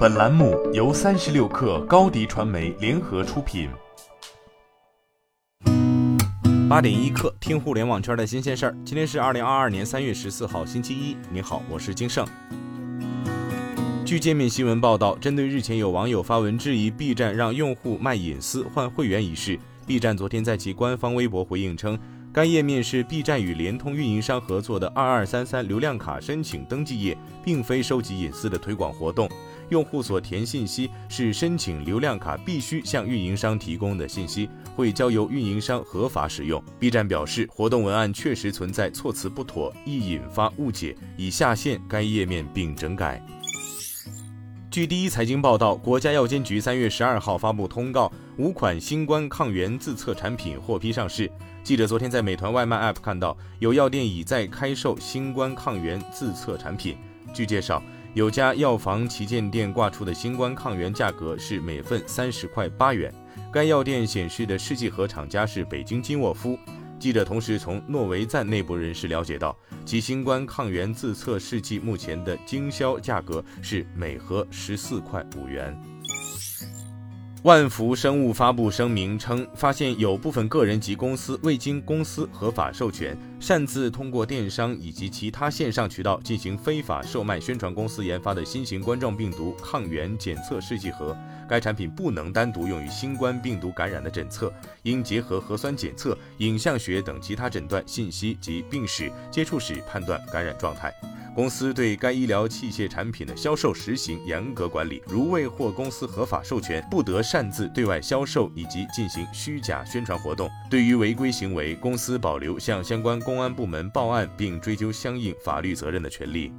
本栏目由三十六克高低传媒联合出品。八点一刻，听互联网圈的新鲜事儿。今天是二零二二年三月十四号，星期一。你好，我是金盛。据界面新闻报道，针对日前有网友发文质疑 B 站让用户卖隐私换会员一事，B 站昨天在其官方微博回应称。该页面是 B 站与联通运营商合作的二二三三流量卡申请登记页，并非收集隐私的推广活动。用户所填信息是申请流量卡必须向运营商提供的信息，会交由运营商合法使用。B 站表示，活动文案确实存在措辞不妥，易引发误解，已下线该页面并整改。据第一财经报道，国家药监局三月十二号发布通告，五款新冠抗原自测产品获批上市。记者昨天在美团外卖 App 看到，有药店已在开售新冠抗原自测产品。据介绍，有家药房旗舰店挂出的新冠抗原价格是每份三十块八元。该药店显示的试剂盒厂家是北京金沃夫。记者同时从诺维赞内部人士了解到，其新冠抗原自测试剂目前的经销价格是每盒十四块五元。万福生物发布声明称，发现有部分个人及公司未经公司合法授权，擅自通过电商以及其他线上渠道进行非法售卖宣传公司研发的新型冠状病毒抗原检测试剂盒。该产品不能单独用于新冠病毒感染的诊测，应结合核酸检测、影像学等其他诊断信息及病史、接触史判断感染状态。公司对该医疗器械产品的销售实行严格管理，如未获公司合法授权，不得擅自对外销售以及进行虚假宣传活动。对于违规行为，公司保留向相关公安部门报案并追究相应法律责任的权利。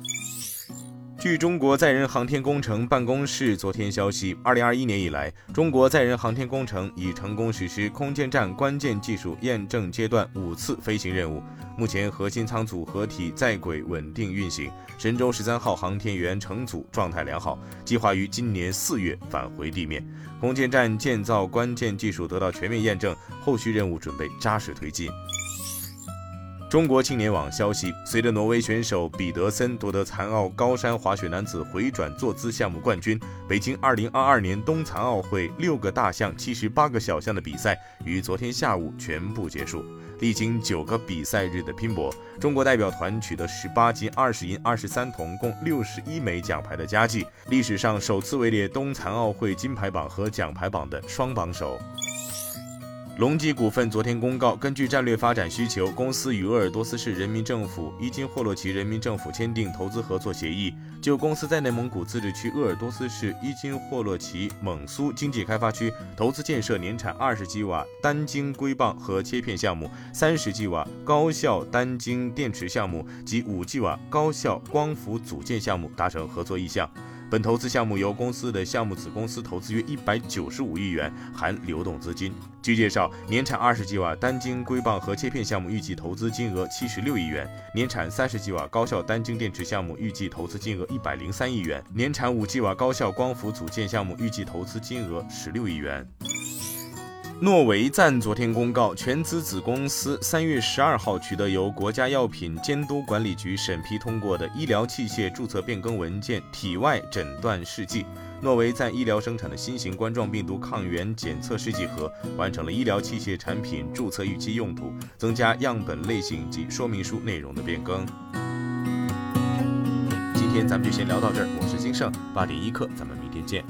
据中国载人航天工程办公室昨天消息，二零二一年以来，中国载人航天工程已成功实施空间站关键技术验证阶段五次飞行任务。目前，核心舱组合体在轨稳定运行，神舟十三号航天员乘组状态良好，计划于今年四月返回地面。空间站建造关键技术得到全面验证，后续任务准备扎实推进。中国青年网消息，随着挪威选手彼得森夺得残奥高山滑雪男子回转坐姿项目冠军，北京2022年冬残奥会六个大项、七十八个小项的比赛于昨天下午全部结束。历经九个比赛日的拼搏，中国代表团取得十八金、二十银、二十三铜，共六十一枚奖牌的佳绩，历史上首次位列冬残奥会金牌榜和奖牌榜的双榜首。隆基股份昨天公告，根据战略发展需求，公司与鄂尔多斯市人民政府伊金霍洛旗人民政府签订投资合作协议，就公司在内蒙古自治区鄂尔多斯市伊金霍洛旗蒙苏经济开发区投资建设年产二十吉瓦单晶硅棒和切片项目、三十吉瓦高效单晶电池项目及五吉瓦高效光伏组件项目达成合作意向。本投资项目由公司的项目子公司投资约一百九十五亿元，含流动资金。据介绍，年产二十吉瓦单晶硅棒和切片项目预计投资金额七十六亿元；年产三十吉瓦高效单晶电池项目预计投资金额一百零三亿元；年产五吉瓦高效光伏组件项目预计投资金额十六亿元。诺维赞昨天公告，全资子公司三月十二号取得由国家药品监督管理局审批通过的医疗器械注册变更文件体外诊断试剂。诺维赞医疗生产的新型冠状病毒抗原检测试剂盒完成了医疗器械产品注册预期用途、增加样本类型及说明书内容的变更。今天咱们就先聊到这儿，我是金盛八点一刻，咱们明天见。